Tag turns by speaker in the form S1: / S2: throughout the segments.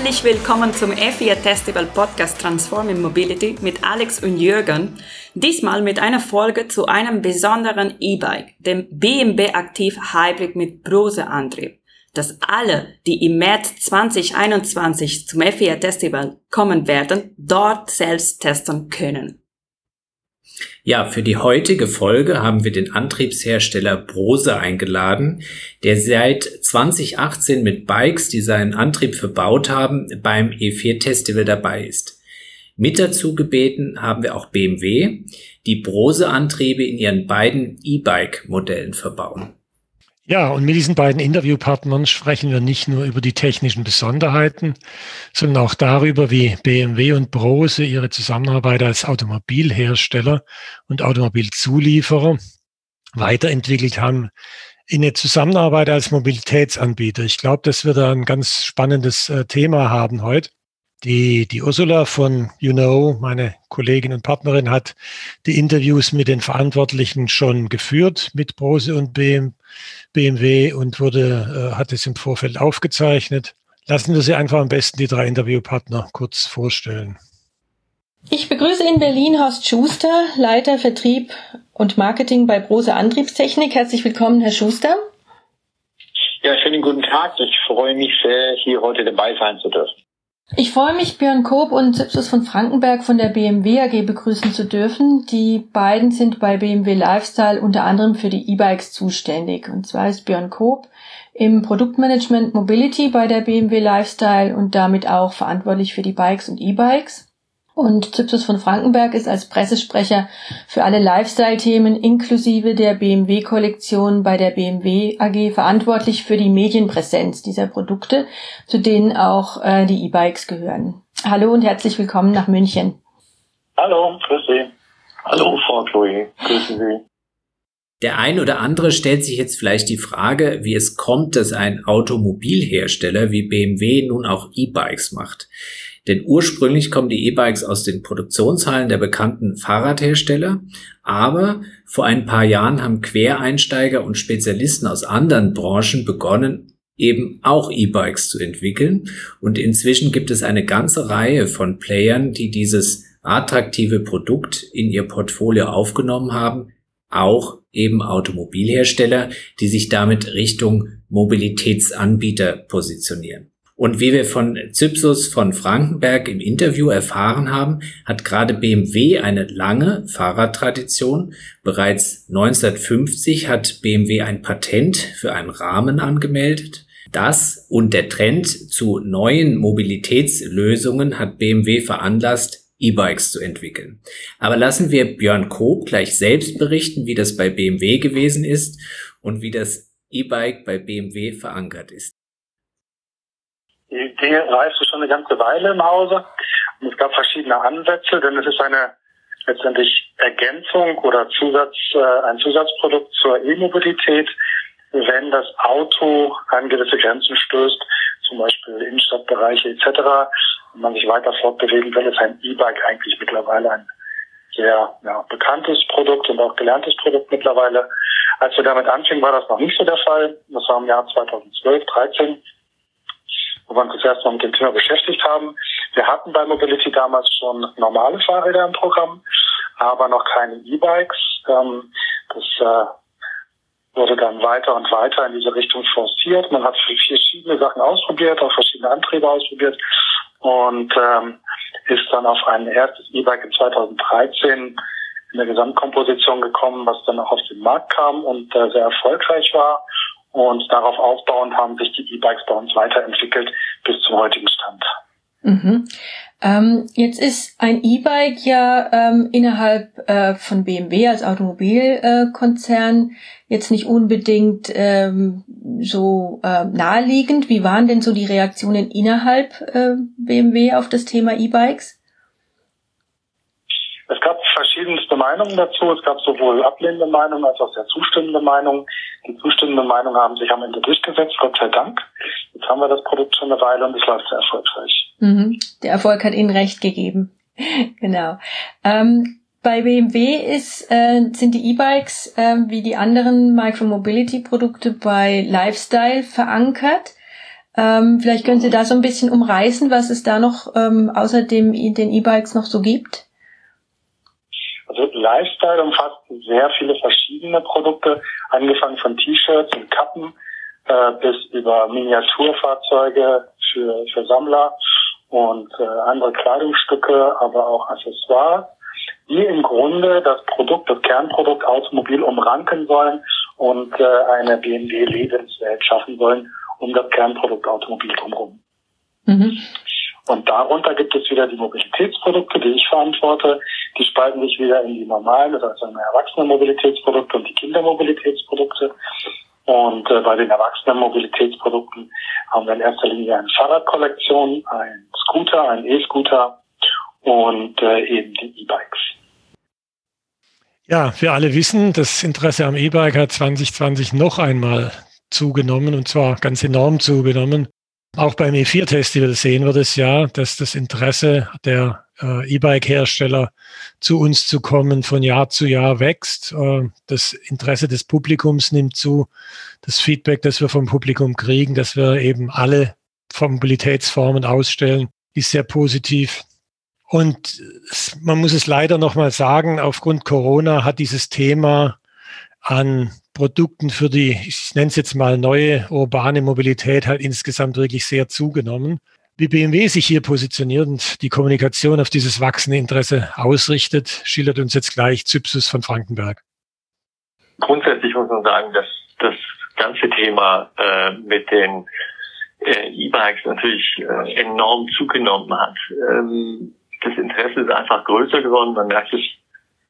S1: Herzlich willkommen zum F4 Festival Podcast Transforming Mobility mit Alex und Jürgen. Diesmal mit einer Folge zu einem besonderen E-Bike, dem BMW Aktiv Hybrid mit Brose-Antrieb, das alle, die im März 2021 zum F4 Festival kommen werden, dort selbst testen können.
S2: Ja, für die heutige Folge haben wir den Antriebshersteller Brose eingeladen, der seit 2018 mit Bikes, die seinen Antrieb verbaut haben, beim E4 Festival dabei ist. Mit dazu gebeten haben wir auch BMW, die Brose-Antriebe in ihren beiden E-Bike-Modellen verbauen.
S3: Ja, und mit diesen beiden Interviewpartnern sprechen wir nicht nur über die technischen Besonderheiten, sondern auch darüber, wie BMW und Brose ihre Zusammenarbeit als Automobilhersteller und Automobilzulieferer weiterentwickelt haben in eine Zusammenarbeit als Mobilitätsanbieter. Ich glaube, dass wir da ein ganz spannendes äh, Thema haben heute. Die, die Ursula von You Know, meine Kollegin und Partnerin, hat die Interviews mit den Verantwortlichen schon geführt, mit Brose und BMW und wurde, äh, hat es im Vorfeld aufgezeichnet. Lassen wir Sie einfach am besten die drei Interviewpartner kurz vorstellen.
S4: Ich begrüße in Berlin Horst Schuster, Leiter Vertrieb und Marketing bei Brose Antriebstechnik. Herzlich willkommen, Herr Schuster.
S5: Ja, schönen guten Tag. Ich freue mich sehr, hier heute dabei sein zu dürfen.
S4: Ich freue mich, Björn Koop und Zipsus von Frankenberg von der BMW AG begrüßen zu dürfen. Die beiden sind bei BMW Lifestyle unter anderem für die E-Bikes zuständig. Und zwar ist Björn Koop im Produktmanagement Mobility bei der BMW Lifestyle und damit auch verantwortlich für die Bikes und E-Bikes. Und Zypsus von Frankenberg ist als Pressesprecher für alle Lifestyle-Themen inklusive der BMW-Kollektion bei der BMW AG verantwortlich für die Medienpräsenz dieser Produkte, zu denen auch äh, die E-Bikes gehören. Hallo und herzlich willkommen nach München.
S5: Hallo, grüß Sie. Hallo, Frau Chloe, grüßen Sie.
S2: Der ein oder andere stellt sich jetzt vielleicht die Frage, wie es kommt, dass ein Automobilhersteller wie BMW nun auch E-Bikes macht. Denn ursprünglich kommen die E-Bikes aus den Produktionshallen der bekannten Fahrradhersteller, aber vor ein paar Jahren haben Quereinsteiger und Spezialisten aus anderen Branchen begonnen, eben auch E-Bikes zu entwickeln. Und inzwischen gibt es eine ganze Reihe von Playern, die dieses attraktive Produkt in ihr Portfolio aufgenommen haben, auch eben Automobilhersteller, die sich damit Richtung Mobilitätsanbieter positionieren. Und wie wir von Zypsus von Frankenberg im Interview erfahren haben, hat gerade BMW eine lange Fahrradtradition. Bereits 1950 hat BMW ein Patent für einen Rahmen angemeldet. Das und der Trend zu neuen Mobilitätslösungen hat BMW veranlasst, E-Bikes zu entwickeln. Aber lassen wir Björn Koop gleich selbst berichten, wie das bei BMW gewesen ist und wie das E-Bike bei BMW verankert ist.
S5: Die Idee reifte schon eine ganze Weile im Hause und es gab verschiedene Ansätze, denn es ist eine letztendlich Ergänzung oder Zusatz, äh, ein Zusatzprodukt zur E-Mobilität, wenn das Auto an gewisse Grenzen stößt, zum Beispiel Innenstadtbereiche etc. und man sich weiter fortbewegen will, ist ein E-Bike eigentlich mittlerweile ein sehr ja, bekanntes Produkt und auch gelerntes Produkt mittlerweile. Als wir damit anfingen, war das noch nicht so der Fall. Das war im Jahr 2012, 13 wo wir uns das erste Mal mit dem Thema beschäftigt haben. Wir hatten bei Mobility damals schon normale Fahrräder im Programm, aber noch keine E-Bikes. Ähm, das äh, wurde dann weiter und weiter in diese Richtung forciert. Man hat verschiedene Sachen ausprobiert, auch verschiedene Antriebe ausprobiert und ähm, ist dann auf ein erstes E-Bike in 2013 in der Gesamtkomposition gekommen, was dann auch auf den Markt kam und äh, sehr erfolgreich war. Und darauf aufbauend haben sich die E-Bikes bei uns weiterentwickelt bis zum heutigen Stand.
S4: Mhm. Ähm, jetzt ist ein E-Bike ja ähm, innerhalb äh, von BMW als Automobilkonzern äh, jetzt nicht unbedingt ähm, so äh, naheliegend. Wie waren denn so die Reaktionen innerhalb äh, BMW auf das Thema E-Bikes?
S5: Es gab verschiedenste Meinungen dazu. Es gab sowohl ablehnende Meinungen als auch sehr zustimmende Meinungen. Die zustimmende Meinung haben sich am Ende durchgesetzt, Gott sei Dank. Jetzt haben wir das Produkt schon eine Weile und es läuft sehr erfolgreich.
S4: Mhm. Der Erfolg hat Ihnen recht gegeben. genau. Ähm, bei BMW ist, äh, sind die E-Bikes äh, wie die anderen Micromobility-Produkte bei Lifestyle verankert. Ähm, vielleicht können Sie da so ein bisschen umreißen, was es da noch ähm, außer dem, den E-Bikes noch so gibt.
S5: Also Lifestyle umfasst sehr viele verschiedene Produkte, angefangen von T-Shirts und Kappen äh, bis über Miniaturfahrzeuge für, für Sammler und äh, andere Kleidungsstücke, aber auch Accessoires, die im Grunde das Produkt, das Kernprodukt Automobil umranken sollen und äh, eine BMW-Lebenswelt schaffen sollen um das Kernprodukt Automobil drumherum. Mhm. Und darunter gibt es wieder die Mobilitätsprodukte, die ich verantworte. Die spalten sich wieder in die normalen, also Erwachsenen-Mobilitätsprodukte und die Kindermobilitätsprodukte. Und äh, bei den Erwachsenen-Mobilitätsprodukten haben wir in erster Linie eine Fahrradkollektion, ein Scooter, ein E-Scooter und äh, eben die E-Bikes.
S3: Ja, wir alle wissen, das Interesse am E-Bike hat 2020 noch einmal zugenommen und zwar ganz enorm zugenommen. Auch beim E4-Festival sehen wir das ja, dass das Interesse der äh, E-Bike-Hersteller zu uns zu kommen von Jahr zu Jahr wächst. Äh, das Interesse des Publikums nimmt zu. Das Feedback, das wir vom Publikum kriegen, dass wir eben alle Mobilitätsformen ausstellen, ist sehr positiv. Und man muss es leider nochmal sagen, aufgrund Corona hat dieses Thema an Produkten für die, ich nenne es jetzt mal neue urbane Mobilität halt insgesamt wirklich sehr zugenommen. Wie BMW sich hier positioniert und die Kommunikation auf dieses wachsende Interesse ausrichtet, schildert uns jetzt gleich Zypsus von Frankenberg.
S6: Grundsätzlich muss man sagen, dass das ganze Thema äh, mit den äh, E-Bikes natürlich äh, enorm zugenommen hat. Ähm, das Interesse ist einfach größer geworden. Man merkt es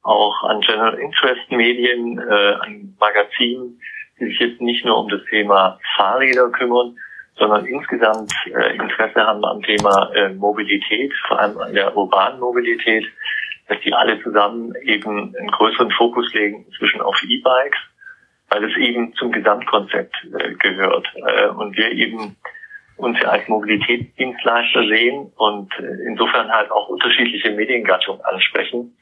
S6: auch an General Interest Medien, äh, an Magazinen, die sich jetzt nicht nur um das Thema Fahrräder kümmern, sondern insgesamt äh, Interesse haben am Thema äh, Mobilität, vor allem an der urbanen Mobilität, dass die alle zusammen eben einen größeren Fokus legen, inzwischen auf E-Bikes, weil es eben zum Gesamtkonzept äh, gehört. Äh, und wir eben uns ja als Mobilitätsdienstleister sehen und äh, insofern halt auch unterschiedliche Mediengattungen ansprechen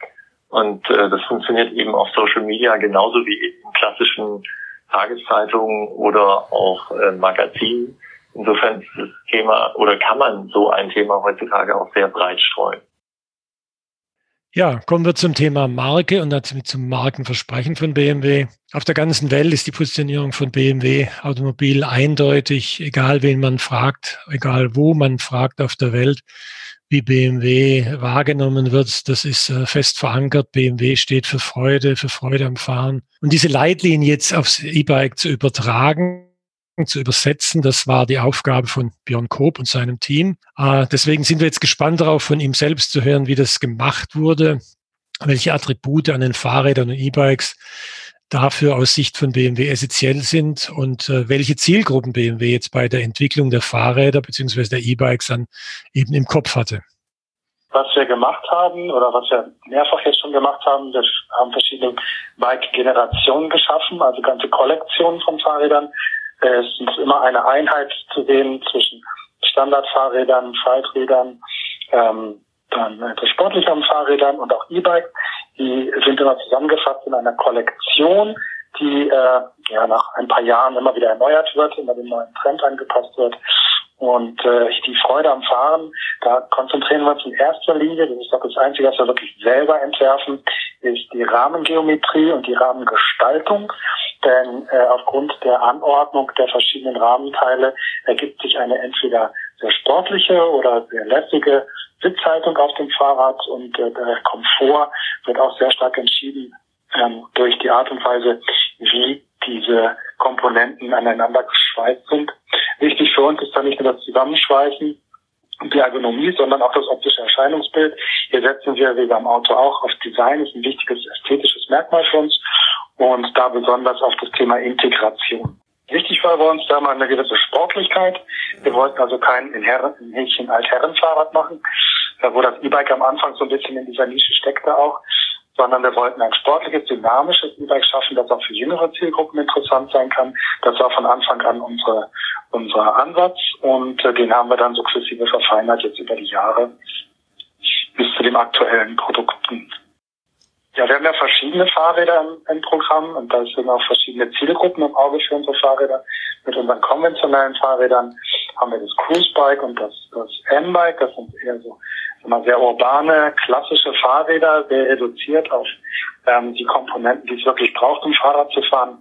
S6: und äh, das funktioniert eben auf Social Media genauso wie in klassischen Tageszeitungen oder auch äh, Magazinen. Insofern ist das Thema oder kann man so ein Thema heutzutage auch sehr breit streuen.
S3: Ja, kommen wir zum Thema Marke und damit zum Markenversprechen von BMW. Auf der ganzen Welt ist die Positionierung von BMW Automobil eindeutig, egal wen man fragt, egal wo man fragt auf der Welt wie BMW wahrgenommen wird, das ist äh, fest verankert. BMW steht für Freude, für Freude am Fahren. Und diese Leitlinie jetzt aufs E-Bike zu übertragen, zu übersetzen, das war die Aufgabe von Björn Koop und seinem Team. Äh, deswegen sind wir jetzt gespannt darauf, von ihm selbst zu hören, wie das gemacht wurde, welche Attribute an den Fahrrädern und E-Bikes dafür aus Sicht von BMW essentiell sind und äh, welche Zielgruppen BMW jetzt bei der Entwicklung der Fahrräder beziehungsweise der E-Bikes dann eben im Kopf hatte.
S5: Was wir gemacht haben oder was wir mehrfach jetzt schon gemacht haben, wir haben verschiedene Bike-Generationen geschaffen, also ganze Kollektionen von Fahrrädern. Es ist immer eine Einheit zu sehen zwischen Standardfahrrädern, Falträdern, ähm, dann etwas sportlicheren Fahrrädern und auch E-Bike. Die sind immer zusammengefasst in einer Kollektion, die äh, ja nach ein paar Jahren immer wieder erneuert wird, immer dem neuen Trend angepasst wird. Und äh, die Freude am Fahren, da konzentrieren wir uns in erster Linie, das ist doch das Einzige, was wir wirklich selber entwerfen, ist die Rahmengeometrie und die Rahmengestaltung. Denn äh, aufgrund der Anordnung der verschiedenen Rahmenteile ergibt sich eine entweder sehr sportliche oder sehr lässige Sitzhaltung auf dem Fahrrad und äh, der Komfort wird auch sehr stark entschieden ähm, durch die Art und Weise, wie diese Komponenten aneinander geschweißt sind. Wichtig für uns ist da nicht nur das Zusammenschweißen und die Ergonomie, sondern auch das optische Erscheinungsbild. Hier setzen wir, wie beim Auto auch, auf Design, ist ein wichtiges ästhetisches Merkmal für uns und da besonders auf das Thema Integration. Wichtig war bei uns da mal eine gewisse Sportlichkeit. Wir wollten also kein in Herren, in Häkchen Altherrenfahrrad machen, wo das E-Bike am Anfang so ein bisschen in dieser Nische steckte auch, sondern wir wollten ein sportliches, dynamisches E-Bike schaffen, das auch für jüngere Zielgruppen interessant sein kann. Das war von Anfang an unsere, unser Ansatz und äh, den haben wir dann sukzessive verfeinert jetzt über die Jahre bis zu den aktuellen Produkten. Ja, wir haben ja verschiedene Fahrräder im, im, Programm und da sind auch verschiedene Zielgruppen im Auge für unsere Fahrräder. Mit unseren konventionellen Fahrrädern haben wir das Cruise Bike und das, das M-Bike. Das sind eher so immer sehr urbane, klassische Fahrräder, sehr reduziert auf ähm, die Komponenten, die es wirklich braucht, um Fahrrad zu fahren.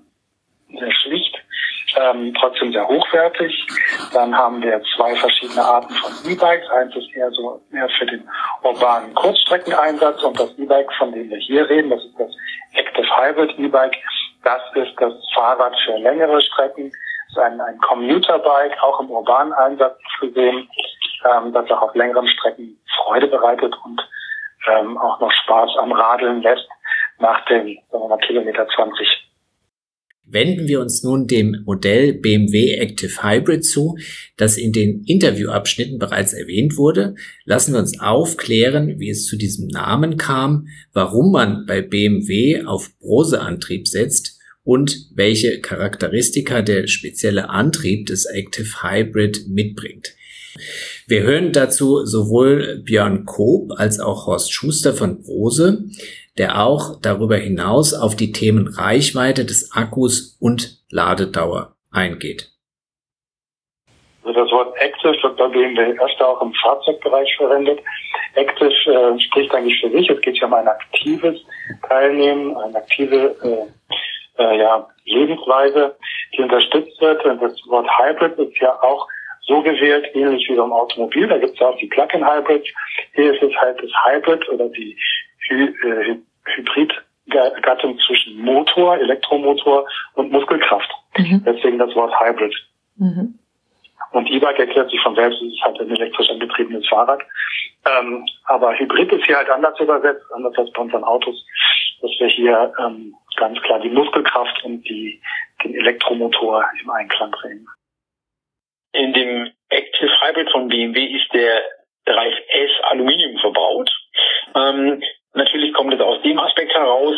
S5: Sehr schlicht, ähm, trotzdem sehr hochwertig. Dann haben wir zwei verschiedene Arten von E-Bikes. Eins ist eher so mehr für den urbanen Kurzstreckeneinsatz und das E-Bike, von dem wir hier reden, das ist das Active Hybrid E-Bike. Das ist das Fahrrad für längere Strecken. Das ist ein, ein Commuter-Bike, auch im urbanen Einsatz gesehen, ähm, das auch auf längeren Strecken Freude bereitet und ähm, auch noch Spaß am Radeln lässt nach dem sagen wir mal, Kilometer 20.
S2: Wenden wir uns nun dem Modell BMW Active Hybrid zu, das in den Interviewabschnitten bereits erwähnt wurde. Lassen wir uns aufklären, wie es zu diesem Namen kam, warum man bei BMW auf Brose-Antrieb setzt und welche Charakteristika der spezielle Antrieb des Active Hybrid mitbringt. Wir hören dazu sowohl Björn Koop als auch Horst Schuster von Brose der auch darüber hinaus auf die Themen Reichweite des Akkus und Ladedauer eingeht.
S5: Also das Wort Active wird bei BMW erst auch im Fahrzeugbereich verwendet. Active äh, spricht eigentlich für sich. Es geht ja um ein aktives Teilnehmen, eine aktive äh, äh, ja, Lebensweise, die unterstützt wird. Und das Wort Hybrid ist ja auch so gewählt, ähnlich wie beim Automobil. Da gibt es ja auch die Plug-in-Hybrids. Hier ist es halt das Hybrid oder die äh, Hybridgattung zwischen Motor, Elektromotor und Muskelkraft. Mhm. Deswegen das Wort Hybrid. Mhm. Und E-Bike erklärt sich von selbst, es ist halt ein elektrisch angetriebenes Fahrrad. Ähm, aber Hybrid ist hier halt anders übersetzt, anders als bei unseren Autos, dass wir hier ähm, ganz klar die Muskelkraft und die, den Elektromotor im Einklang bringen.
S7: In dem Active Hybrid von BMW ist der Bereich S Aluminium verbaut. Ähm, Natürlich kommt es aus dem Aspekt heraus.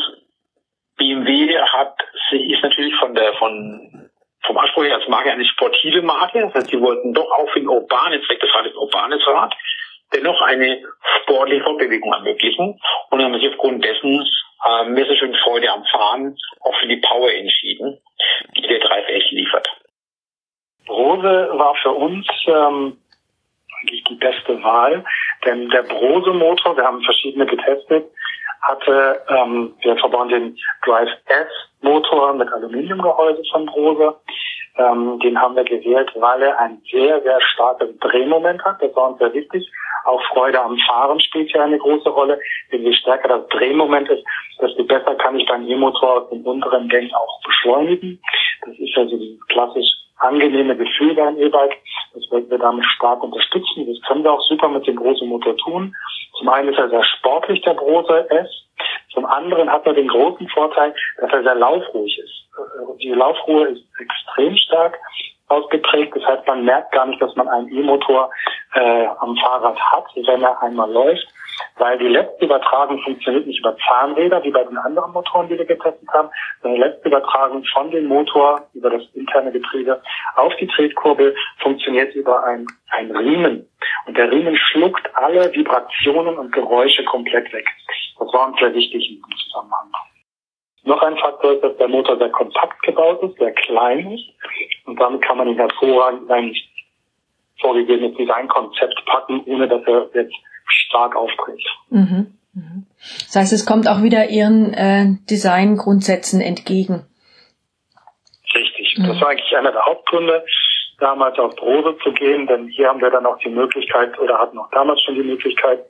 S7: BMW hat, ist natürlich von der, von, vom Anspruch her als Marke eine sportive Marke. Das heißt, sie wollten doch auch für ein urbanes Zweck, das ist ein urbanes Rad, dennoch eine sportliche Fortbewegung ermöglichen. Und haben sich aufgrund dessen äh, mehr so schön Freude am Fahren auch für die Power entschieden, die der Drive echt liefert.
S5: Rose war für uns ähm, eigentlich die beste Wahl, denn der Brose-Motor, wir haben verschiedene getestet, hatte, ähm, wir verbauen den Drive S-Motor mit Aluminiumgehäuse von Brose. Ähm, den haben wir gewählt, weil er ein sehr, sehr starkes Drehmoment hat. Das war uns sehr wichtig. Auch Freude am Fahren spielt hier eine große Rolle. Denn je stärker das Drehmoment ist, desto besser kann ich beim E-Motor aus den unteren Gängen auch beschleunigen. Das ist ja so dieses klassisch angenehme Gefühl beim E-Bike. Das werden wir damit stark unterstützen. Das können wir auch super mit dem Brose Motor tun. Zum einen ist er sehr sportlich, der Brose S. Zum anderen hat er den großen Vorteil, dass er sehr laufruhig ist. Die Laufruhe ist extrem stark ausgeprägt. Das heißt, man merkt gar nicht, dass man einen E-Motor äh, am Fahrrad hat, wenn er einmal läuft weil die letzte Übertragung funktioniert nicht über Zahnräder, wie bei den anderen Motoren, die wir getestet haben, sondern die letzte Übertragung von dem Motor über das interne Getriebe auf die Tretkurbel funktioniert über ein, ein Riemen. Und der Riemen schluckt alle Vibrationen und Geräusche komplett weg. Das war uns sehr wichtig in diesem Zusammenhang. Noch ein Faktor ist, dass der Motor sehr kompakt gebaut ist, sehr klein ist. Und damit kann man ihn hervorragend ein vorgegebenes Designkonzept packen, ohne dass er jetzt stark auftritt. Mhm.
S4: Mhm. Das heißt, es kommt auch wieder Ihren äh, Designgrundsätzen entgegen.
S5: Richtig. Mhm. Das war eigentlich einer der Hauptgründe, damals auf Prose zu gehen, denn hier haben wir dann auch die Möglichkeit oder hatten auch damals schon die Möglichkeit,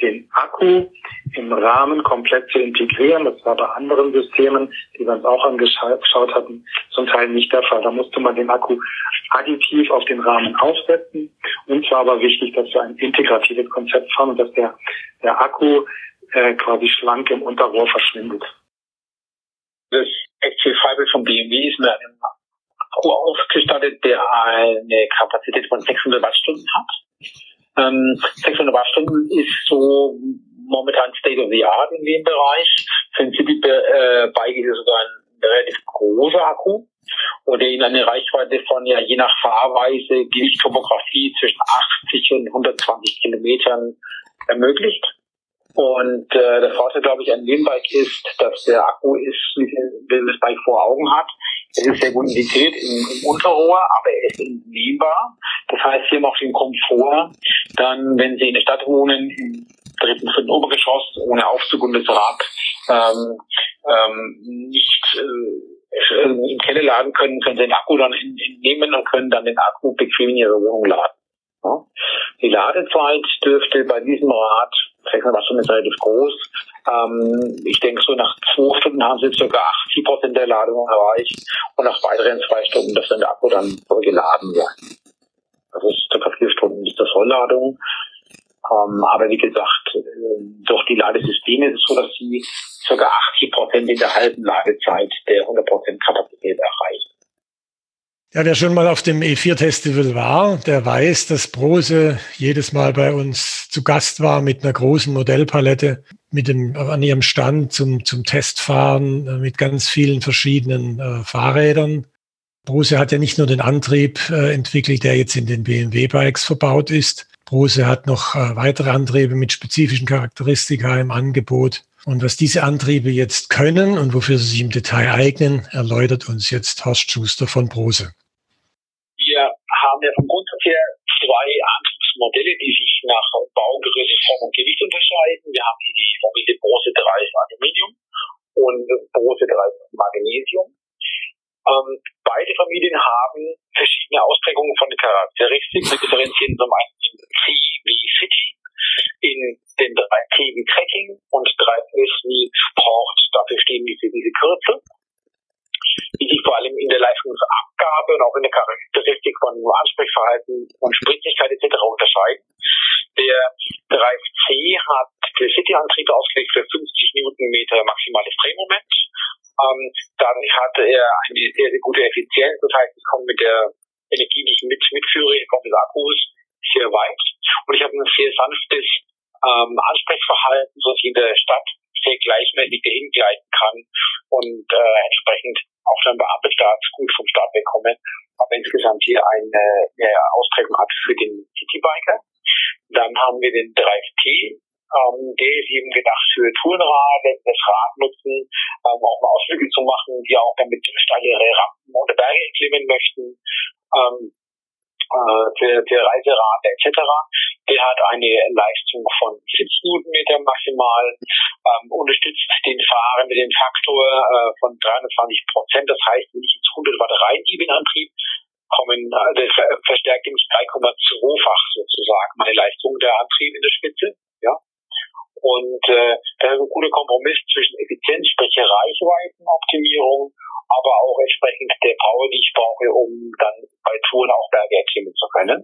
S5: den Akku im Rahmen komplett zu integrieren. Das war bei anderen Systemen, die wir uns auch angeschaut hatten, zum Teil nicht der Fall. Da musste man den Akku additiv auf den Rahmen aufsetzen. Und zwar aber wichtig, dass wir ein integratives Konzept haben und dass der, der Akku äh, quasi schlank im Unterrohr verschwindet.
S7: Das Active Hybrid von BMW ist mit einem Akku ausgestattet, der eine Kapazität von 600 Wattstunden hat. Ähm, 600 Wattstunden ist so momentan State of the Art in dem Bereich. Für ein City-Bike ist es sogar ein relativ großer Akku und der Ihnen eine Reichweite von ja je nach Fahrweise, Gewicht, Topografie zwischen 80 und 120 Kilometern ermöglicht. Und äh, der Vorteil, glaube ich, an dem Bike ist, dass der Akku ist, wie das Bike vor Augen hat, Es ist sehr gut integriert im, im Unterrohr, aber er ist entnehmbar. Das heißt, Sie haben auch den Komfort, dann, wenn Sie in der Stadt wohnen, im dritten, vierten Obergeschoss, ohne Aufzug und das Rad ähm, ähm, nicht äh, im Keller laden können, können Sie den Akku dann entnehmen und können dann den Akku bequem in Ihre Wohnung laden. Ja. Die Ladezeit dürfte bei diesem Rad, 600 Stunden ist relativ groß, ähm, ich denke so nach zwei Stunden haben sie circa 80 Prozent der Ladung erreicht und nach weiteren zwei Stunden dürfte der Akku dann geladen sein. Das ist circa vier Stunden ist das Vollladung. Ähm, aber wie gesagt, äh, durch die Ladesysteme ist es so, dass sie circa 80 Prozent in der halben Ladezeit der 100 Prozent Kapazität erreichen.
S3: Ja, wer schon mal auf dem E4-Festival war, der weiß, dass Brose jedes Mal bei uns zu Gast war mit einer großen Modellpalette mit dem, an ihrem Stand zum, zum Testfahren äh, mit ganz vielen verschiedenen äh, Fahrrädern. Brose hat ja nicht nur den Antrieb äh, entwickelt, der jetzt in den BMW-Bikes verbaut ist. Brose hat noch äh, weitere Antriebe mit spezifischen Charakteristika im Angebot. Und was diese Antriebe jetzt können und wofür sie sich im Detail eignen, erläutert uns jetzt Horst Schuster von Brose
S7: wir vom Grundsatz her zwei Antriebsmodelle, die sich nach Baugerüst, Form und Gewicht unterscheiden. Wir haben hier die Familie Bronze 3 Aluminium und Bronze 3 Magnesium. Ähm, beide Familien haben verschiedene Ausprägungen von den Charakteristiken. Wir differenzieren zum einen in C wie City, in den 3T wie Tracking und 3S wie Sport. Dafür stehen diese, diese Kürzel die sich vor allem in der Leistungsabgabe und auch in der Charakteristik von Ansprechverhalten und Spritzigkeit etc. unterscheiden. Der Drive C hat für City-Antrieb ausgelegt für 50 Newtonmeter maximales Drehmoment. Ähm, dadurch hatte er eine sehr, sehr Effizienz. Das heißt, ich komme mit der Energie, die ich mit, mitführe in Form des Akkus, sehr weit. Und ich habe ein sehr sanftes ähm, Ansprechverhalten, so dass ich in der Stadt sehr gleichmäßig dahin gleiten kann und äh, entsprechend auch dann bei Ampelstarts gut vom Start wegkommen, aber insgesamt hier eine, eine Ausprägung hat für den Citybiker. Dann haben wir den Drive T, ähm, der ist eben gedacht für Tourenrad, das Rad nutzen, ähm, auch mal Ausflüge zu machen, die auch damit steilere Rampen oder Berge erklimmen möchten. Ähm, äh, für, für Reiserate etc. Der hat eine Leistung von 70 Newtonmeter maximal, ähm, unterstützt den Fahrer mit dem Faktor äh, von 320 Prozent. Das heißt, wenn ich jetzt 100 Watt reingebe in Antrieb, kommen, äh, das verstärkt nämlich 3,2-fach sozusagen meine Leistung der Antrieb in der Spitze. Ja. Und äh, das ist ein guter Kompromiss zwischen Effizienz, sprich Reichweitenoptimierung aber auch entsprechend der Power, die ich brauche, um dann bei Touren auch Berge erklimmen zu können.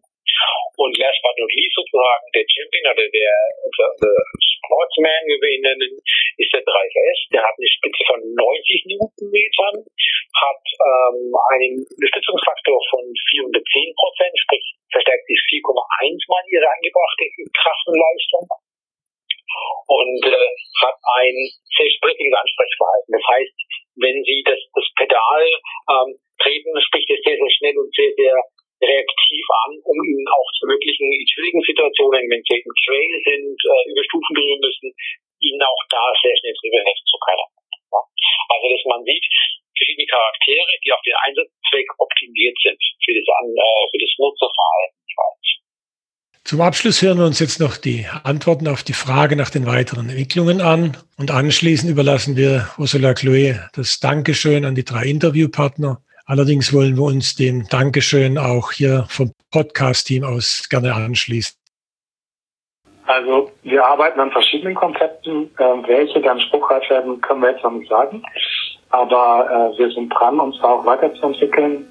S7: Und last but not least sozusagen der Champion oder der, der, der Sportsman, wie wir ihn nennen, ist der 3S. Der hat eine Spitze von 90 Newtonmetern, hat ähm, einen Unterstützungsfaktor von 410 Prozent, sprich verstärkt sich 4,1 mal ihre angebrachte Kraftenleistung und äh, hat ein sehr sprittiges Ansprechverhalten. Das heißt, wenn Sie das, das Pedal ähm, treten, spricht es sehr, sehr schnell und sehr, sehr reaktiv an, um Ihnen auch zu ermöglichen, in schwierigen Situationen, wenn Sie im Trail sind, äh, über Stufen berühren müssen, Ihnen auch da sehr schnell drüber helfen zu können. Ja? Also, dass man sieht, verschiedene Charaktere, die auf den Einsatzzweck optimiert sind für das, äh, für das Nutzerverhalten jeweils.
S3: Zum Abschluss hören wir uns jetzt noch die Antworten auf die Frage nach den weiteren Entwicklungen an und anschließend überlassen wir Ursula Chloe das Dankeschön an die drei Interviewpartner. Allerdings wollen wir uns dem Dankeschön auch hier vom Podcast-Team aus gerne anschließen.
S5: Also wir arbeiten an verschiedenen Konzepten. Äh, welche dann spruchreif werden, können wir jetzt noch nicht sagen. Aber äh, wir sind dran, uns da auch weiterzuentwickeln.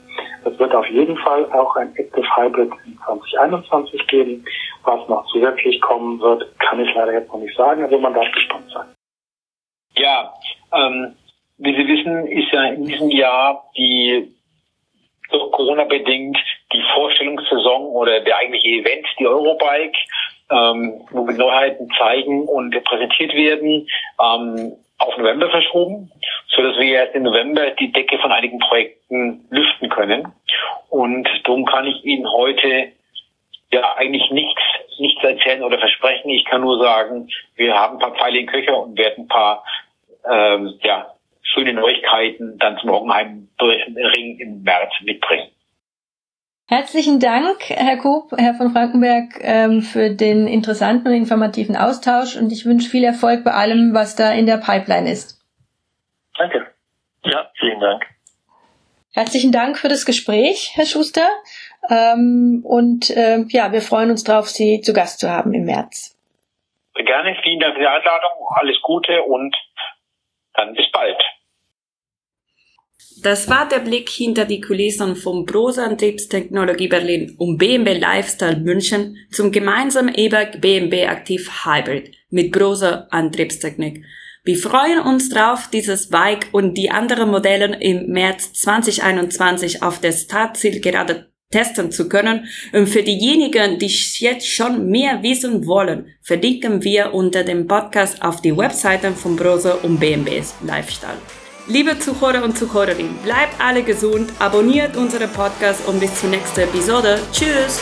S5: Es wird auf jeden Fall auch ein Active Hybrid in 2021 geben. Was noch zusätzlich kommen wird, kann ich leider jetzt noch nicht sagen, aber man darf gespannt sein.
S7: Ja, ähm, wie Sie wissen, ist ja in diesem Jahr die durch Corona bedingt die Vorstellungssaison oder der eigentliche Event, die Eurobike, ähm, wo wir Neuheiten zeigen und präsentiert werden, ähm, auf November verschoben, so dass wir erst im November die Decke von einigen Projekten lüften können. Und darum kann ich Ihnen heute ja eigentlich nichts, nichts erzählen oder versprechen. Ich kann nur sagen, wir haben ein paar Pfeile in Köcher und werden ein paar ähm, ja, schöne Neuigkeiten dann zum Rockenheim-Ring im März mitbringen.
S4: Herzlichen Dank, Herr Koop, Herr von Frankenberg, ähm, für den interessanten und informativen Austausch und ich wünsche viel Erfolg bei allem, was da in der Pipeline ist.
S6: Danke. Ja, vielen Dank.
S4: Herzlichen Dank für das Gespräch, Herr Schuster. Ähm, und äh, ja, wir freuen uns darauf, Sie zu Gast zu haben im März.
S7: Gerne, vielen Dank für die Einladung, alles Gute und dann bis bald.
S1: Das war der Blick hinter die Kulissen vom Prosa Antriebstechnologie Berlin und BMW Lifestyle München zum gemeinsamen E-Bike BMW Aktiv Hybrid mit Prosa Antriebstechnik. Wir freuen uns drauf, dieses Bike und die anderen Modelle im März 2021 auf der Startzielgerade testen zu können. Und für diejenigen, die jetzt schon mehr wissen wollen, verlinken wir unter dem Podcast auf die Webseiten von Brose und BMWs Lifestyle. Liebe Zuhörer und Zuhörerinnen, bleibt alle gesund, abonniert unseren Podcast und bis zur nächsten Episode. Tschüss!